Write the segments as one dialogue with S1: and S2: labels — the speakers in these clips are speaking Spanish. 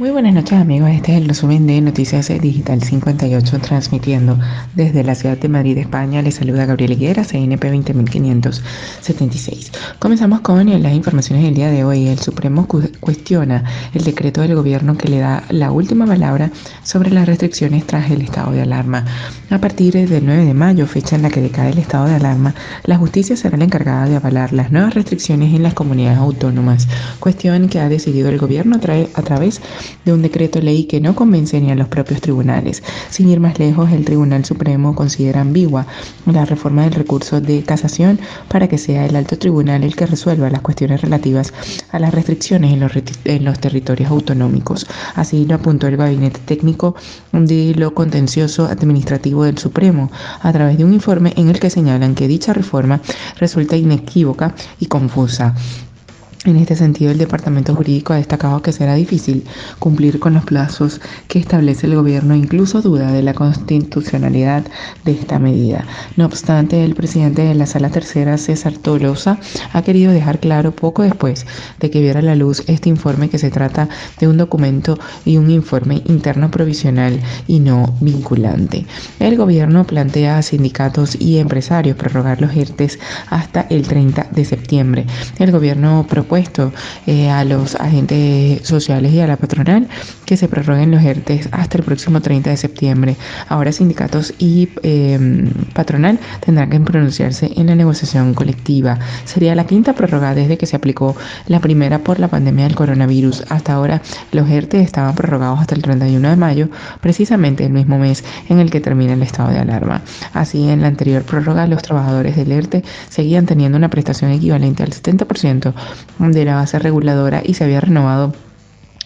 S1: Muy buenas noches amigos, este es el resumen de Noticias Digital 58 transmitiendo desde la ciudad de Madrid, España. Les saluda Gabriel Higuera, CNP 20576. Comenzamos con las informaciones del día de hoy. El Supremo cuestiona el decreto del gobierno que le da la última palabra sobre las restricciones tras el estado de alarma. A partir del 9 de mayo, fecha en la que decae el estado de alarma, la justicia será la encargada de avalar las nuevas restricciones en las comunidades autónomas, cuestión que ha decidido el gobierno a, a través de un decreto ley que no convence ni a los propios tribunales. Sin ir más lejos, el Tribunal Supremo considera ambigua la reforma del recurso de casación para que sea el alto tribunal el que resuelva las cuestiones relativas a las restricciones en los, en los territorios autonómicos. Así lo apuntó el Gabinete Técnico de lo Contencioso Administrativo del Supremo a través de un informe en el que señalan que dicha reforma resulta inequívoca y confusa. En este sentido, el Departamento Jurídico ha destacado que será difícil cumplir con los plazos que establece el gobierno, incluso duda de la constitucionalidad de esta medida. No obstante, el presidente de la Sala Tercera, César Tolosa, ha querido dejar claro poco después de que viera la luz este informe que se trata de un documento y un informe interno provisional y no vinculante. El gobierno plantea a sindicatos y empresarios prorrogar los ERTES hasta el 30 de septiembre. El gobierno propone puesto eh, a los agentes sociales y a la patronal que se prorroguen los ERTES hasta el próximo 30 de septiembre. Ahora sindicatos y em, patronal tendrán que pronunciarse en la negociación colectiva. Sería la quinta prórroga desde que se aplicó la primera por la pandemia del coronavirus. Hasta ahora los ERTES estaban prorrogados hasta el 31 de mayo, precisamente el mismo mes en el que termina el estado de alarma. Así, en la anterior prórroga, los trabajadores del ERTE seguían teniendo una prestación equivalente al 70% de la base reguladora y se había renovado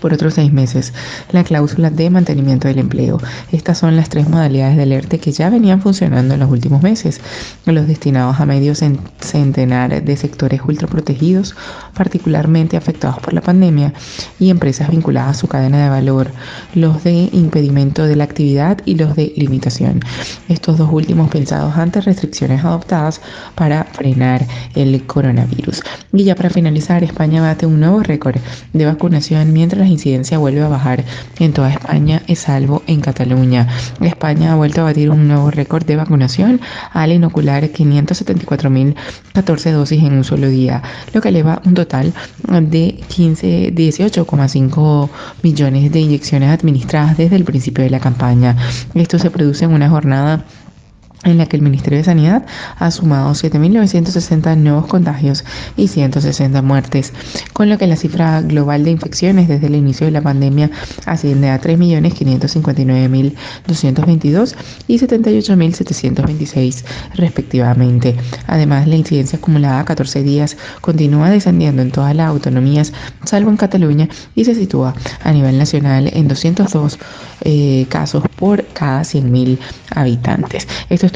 S1: por otros seis meses la cláusula de mantenimiento del empleo. Estas son las tres modalidades del ERTE que ya venían funcionando en los últimos meses. Los destinados a medio centenar de sectores ultraprotegidos, particularmente afectados por la pandemia, y empresas vinculadas a su cadena de valor, los de impedimento de la actividad y los de limitación. Estos dos últimos pensados ante restricciones adoptadas para frenar el coronavirus. Y ya para finalizar, España bate un nuevo récord de vacunación mientras la incidencia vuelve a bajar en toda España, es salvo en Cataluña. España ha vuelto a batir un nuevo récord de vacunación al inocular 574.014 dosis en un solo día, lo que eleva un total de 15, 18,5 millones de inyecciones administradas desde el principio de la campaña. Esto se produce en una jornada en la que el Ministerio de Sanidad ha sumado 7.960 nuevos contagios y 160 muertes, con lo que la cifra global de infecciones desde el inicio de la pandemia asciende a 3.559.222 y 78.726 respectivamente. Además, la incidencia acumulada a 14 días continúa descendiendo en todas las autonomías, salvo en Cataluña, y se sitúa a nivel nacional en 202 eh, casos por cada 100.000 habitantes. Esto es